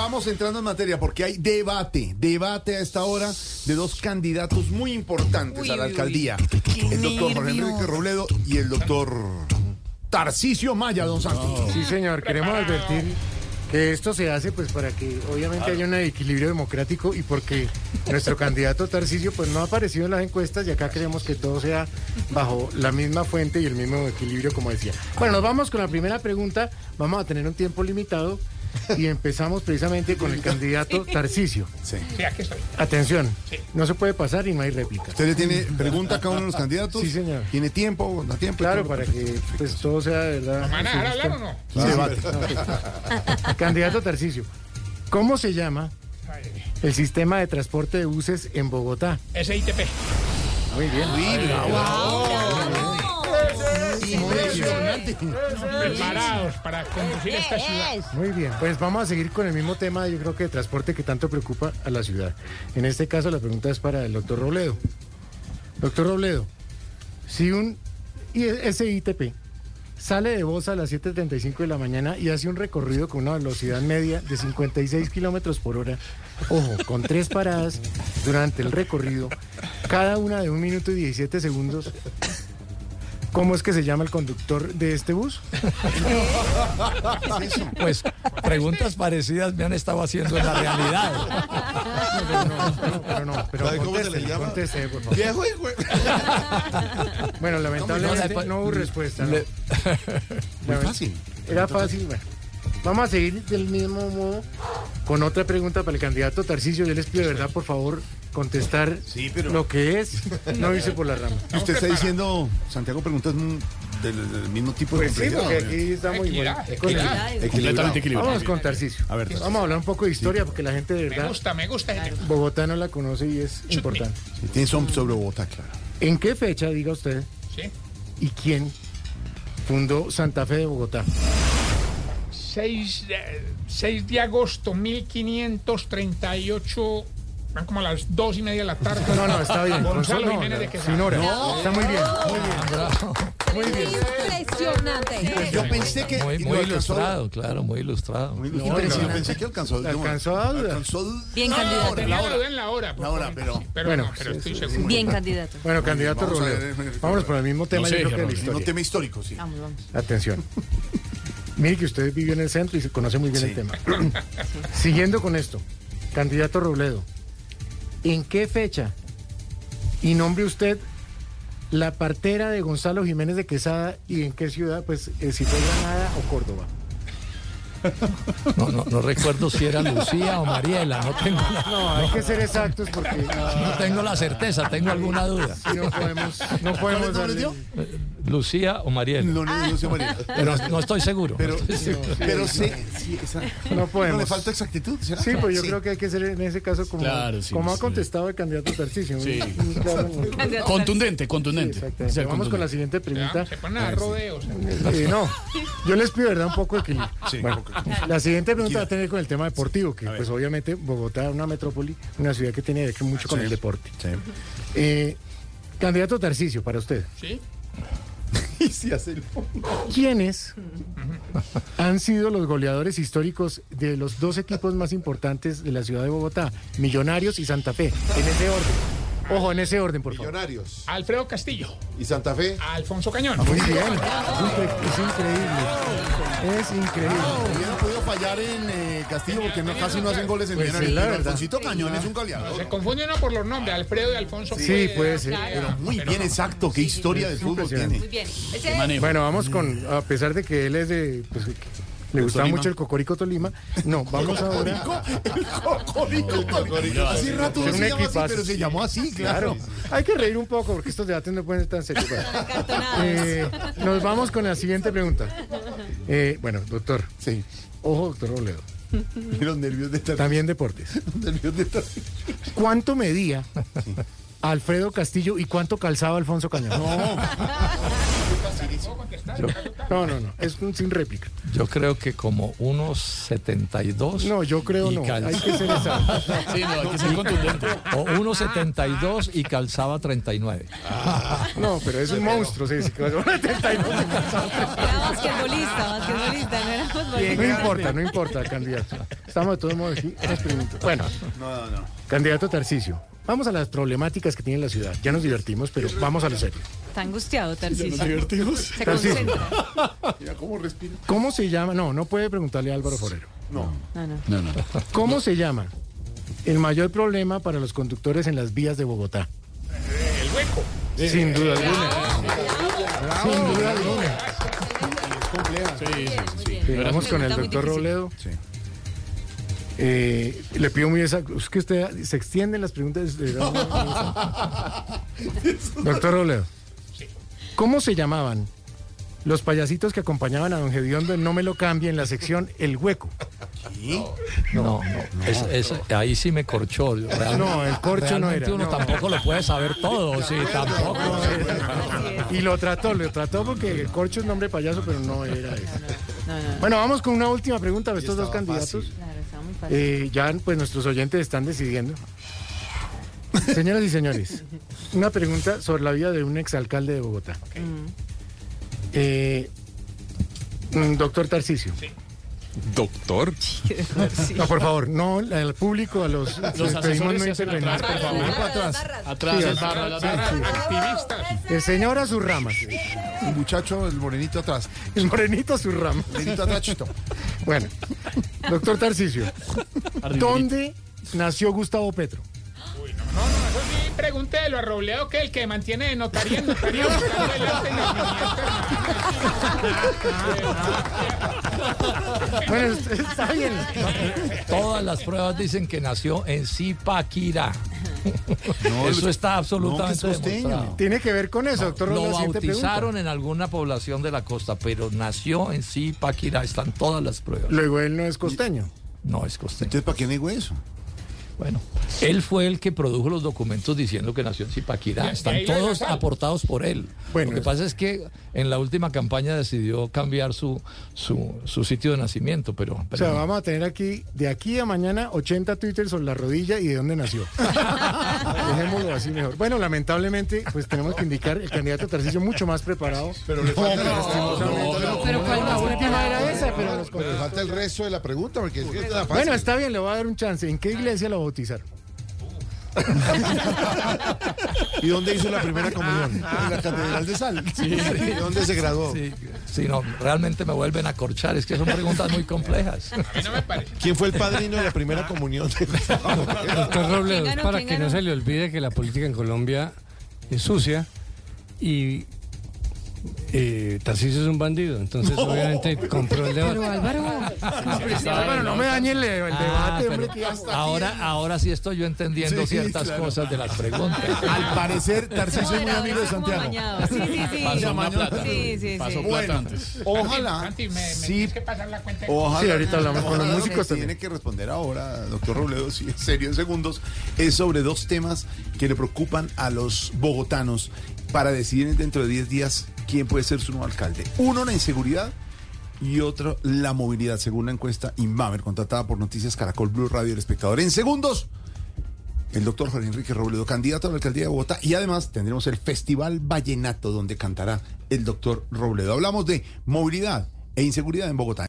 vamos entrando en materia porque hay debate, debate a esta hora de dos candidatos muy importantes Uy, a la uy, uy. alcaldía. El doctor Jorge. Enrique Robledo y el doctor Tarcisio Maya, don Santos. Sí, señor, queremos advertir que esto se hace pues para que obviamente haya un equilibrio democrático y porque nuestro candidato Tarcisio pues no ha aparecido en las encuestas y acá queremos que todo sea bajo la misma fuente y el mismo equilibrio como decía. Bueno, nos vamos con la primera pregunta, vamos a tener un tiempo limitado y empezamos precisamente con el candidato Tarcisio. Sí. Sí, aquí estoy. Atención, no se puede pasar y no hay réplica. ¿Usted le tiene pregunta a cada uno de los candidatos? Sí, señor. ¿Tiene tiempo? ¿Da tiempo? Claro, para que pues todo sea de verdad. ¿Van a dejar hablar o no? Sí, debate. Candidato Tarcisio, ¿cómo se llama el sistema de transporte de buses en Bogotá? SITP. Muy bien. Impresionante. Preparados para conducir esta ciudad. Muy bien, pues vamos a seguir con el mismo tema, yo creo que de transporte que tanto preocupa a la ciudad. En este caso la pregunta es para el doctor Robledo. Doctor Robledo, si un SITP sale de Bosa a las 7.35 de la mañana y hace un recorrido con una velocidad media de 56 kilómetros por hora, ojo, con tres paradas durante el recorrido, cada una de un minuto y 17 segundos, ¿cómo es que se llama el conductor de este bus? Pues preguntas parecidas me han estado haciendo en la realidad. No, no, pero no, pero ¿Sabe cómo se le conteste, llama? conteste, por favor. Viejo hijo. Bueno, lamentablemente No, no hubo respuesta. ¿no? Le- Muy fácil. Era fácil, bueno. Vamos a seguir del mismo modo con otra pregunta para el candidato Tarcisio. Yo les pido de verdad, por favor, contestar Sí, pero- lo que es, no irse por la rama. Usted está diciendo, Santiago, preguntas del, del mismo tipo de Pues sí, porque aquí estamos igual. Equidad, equidad. Completamente equilibrado. Vamos con Tarcisio. A ver, Tarcisio. Vamos a hablar un poco de historia porque la gente de Me verdad gusta, me gusta. ese tema. Bogotá no la conoce y es importante. Sí, Tiene son sobre Bogotá, claro. ¿En qué fecha, diga usted, Sí. y quién fundó Santa Fe de Bogotá? 6 de, 6 de agosto 1538. Van como a las dos y media de la tarde. No, no, está bien. Gonzalo no, Jiménez de no, Quesada. sin hora. Está muy bien, muy bien. Muy bien. Impresionante. Yo pensé que Muy, ilustrado, claro, muy ilustrado. Muy No, ilustrado. no, Yo pensé que alcanzó. Alcanzó Bien No, candidato. tenía la duda en la hora. La hora, pero- Sí, pero Bueno, no, pero sí, estoy seguro. Bien candidato. Bueno, candidato ver, eh, Vámonos por el mismo tema, sé, yo creo que. No historia. tema histórico, sí. Vamos, vamos. Atención. Mire que usted vive en el centro y se conoce muy bien Sí. el tema. Siguiendo con esto, candidato Robledo, ¿en qué fecha y nombre usted la partera de Gonzalo Jiménez de Quesada y en qué ciudad? Pues eh, si fue Granada o Córdoba. No, no, no recuerdo si era Lucía o Mariela, no tengo la, No, hay que ser exactos porque no tengo la certeza, tengo alguna duda. si no podemos, no podemos ¿Cuáles nombres darle-? Lucía o Mariela. No, no. Pero no estoy seguro. Pero, no estoy seguro. pero sé, sí, esa- No podemos. ¿No le falta exactitud? ¿será? Sí, pues yo creo que hay que ser en ese caso como, Claro, sí, como ha sí. contestado el candidato Tarcisio. Sí. Claro-. Contundente, Sí, contundente. exactamente. Vamos con la siguiente pregunta. Se ponen a rodeos. Eh, no, yo les pido, ¿verdad? Un poco de equilibrio. Bueno, la siguiente pregunta va a tener con el tema deportivo, que pues obviamente Bogotá es una metrópoli, una ciudad que tiene que ver mucho con el deporte. Sí. Eh, candidato Tarcisio, para usted, ¿Sí? El- ¿quiénes han sido los goleadores históricos de los dos equipos más importantes de la ciudad de Bogotá? Millonarios y Santa Fe, en ese orden. Ojo, en ese orden, por favor. Millonarios. Alfredo Castillo. ¿Y Santa Fe? Alfonso Cañón. Muy bien, es, incre- es increíble. Es increíble. Hubieran podido fallar en eh, Castillo porque no, casi no hacen goles en Pues Millonarios. sí, pero. Alfonsito Cañón es un Se goleador. confunde uno por los nombres, Alfredo y Alfonso. Sí, puede ser. Pero muy bien exacto. ¿Qué historia de fútbol tiene? Muy bien. Bueno, vamos con, a pesar de que él es de, pues, le gustaba Tolima. mucho el Cocorico Tolima, no, vamos ahora. El Cocorico. Tolima. Hace rato no se llama así, pero se llamó así, Claro, hay que reír un poco porque estos debates no pueden ser tan serios. Eh, nos vamos con la siguiente pregunta. Eh, bueno, doctor, Sí. ojo, doctor Robledo, Y los nervios de estar. también deportes. Los nervios de estar. ¿Cuánto medía Alfredo Castillo y cuánto calzaba Alfonso Cañón? No, no, no, es un sin réplica. Yo creo que como unos 72. No, yo creo y no. Hay que ser exacto. Sí, no, hay que ser contundente. O unos 72 y calzaba 39. No, pero es un monstruo, sí, sí, que va a 72 de calzado. Era basquetbolista, basquetbolista, no era No futbolista. importa, no importa, candidato. Estamos de todos modos aquí. Bueno, No, no, no. candidato Tarcicio. Vamos a las problemáticas que tiene la ciudad. Ya nos divertimos, pero vamos a lo serio. Está angustiado, Tarcisio. divertimos. Se concentra. Mira cómo respira. ¿Cómo se llama? No, no puede preguntarle a Álvaro Forero. No. No, no. No, no. ¿Cómo se llama el mayor problema para los conductores en las vías de Bogotá? El hueco. Sin duda alguna. Sin duda alguna. Sí, sí, sí. Sí, vamos con el doctor. Robledo. Sí. Eh, le pido muy exacto. Es que usted se extienden las preguntas. de- doctor Robledo. ¿Cómo se llamaban los payasitos que acompañaban a don Gediondo en No me lo cambie en la sección El Hueco? No, no. es- es- ahí sí me corchó. Realmente, No, el corcho no era, uno no. tampoco lo puede saber todo, sí, tampoco. Y lo trató, lo trató porque el corcho es nombre payaso, pero no era eso. No, no, no. Bueno, vamos con una última pregunta de estos dos candidatos. Fácil. Eh, ya pues nuestros oyentes están decidiendo. Señoras y señores, una pregunta sobre la vida de un exalcalde de Bogotá. Eh, mm, doctor Tarcicio. Doctor. No, por favor, no al público, a los, les pedimos no intervenir, atrás, por favor. Atrás, Sí, sí, sí, barra. sí. Activistas. El señor a sus ramas, El muchacho, el morenito atrás. el morenito a sus ramas. Morenito atrás, chito. Bueno, doctor Tarcicio, ¿dónde nació Gustavo Petro? No, no, eso sí, pregúntelo a Robledo, que el que mantiene de notaría en notaría Bueno, está bien. Todas las pruebas dicen que nació en Zipaquirá. Eso está absolutamente no, que es. Tiene que ver con eso, doctor. Lo bautizaron en alguna población de la costa, pero nació en Zipaquirá. Están todas las pruebas. Luego él no es costeño. No es costeño. Entonces, ¿para qué nego eso? Bueno, él fue el que produjo los documentos diciendo que nació en Zipaquirá. Están todos aportados por él. Bueno, Lo que pasa es que en la última campaña decidió cambiar su, su, su sitio de nacimiento, pero, O sea, no. vamos a tener aquí, de aquí a mañana, 80 Twitter sobre la rodilla y de dónde nació. Dejémoslo así mejor. Bueno, lamentablemente, pues tenemos que indicar el candidato Tarcisio mucho más preparado. Pero le falta, Pero ¿cuál La última era esa, pero nos pero le falta el resto de la pregunta, porque es que la fácil. Bueno, está bien, le voy a dar un chance. ¿En qué iglesia lo bautizaron? ¿Y dónde hizo la primera comunión? En la Catedral de Sal. ¿De dónde se graduó? Sí, sí, no, realmente me vuelven a corchar. Es que son preguntas muy complejas. A mí no me parece. ¿Quién fue el padrino de la primera comunión? Doctor Robledo, para ¿Quién que no se le olvide que la política en Colombia es sucia y eh, Tarcisio es un bandido, entonces obviamente compró el Pero debate. Álvaro, Bueno, no me dañe el, el Ah, debate, pero hombre, que ya está. ahora, ahora sí estoy yo entendiendo Sí, ciertas claro. cosas de las preguntas. Al parecer, Tarcisio es muy amigo de Santiago. Sí, sí, sí. Pasó una plata. Sí, sí, Pasó sí. plata Bueno, antes. ojalá. Santi, me, me Sí, tienes que pasar la cuenta. Ojalá. Sí, ahorita hablamos con los músicos también. Tiene que responder ahora, doctor Robledo, si es serio en segundos, es sobre dos temas que le preocupan a los bogotanos para decidir dentro de 10 días quién puede ser su nuevo alcalde. Uno, la inseguridad y otro, la movilidad, según la encuesta Inbamer, contratada por Noticias Caracol Blue Radio El Espectador. En segundos, el doctor Jorge Enrique Robledo, candidato a la alcaldía de Bogotá, y además tendremos el Festival Vallenato, donde cantará el doctor Robledo. Hablamos de movilidad e inseguridad en Bogotá.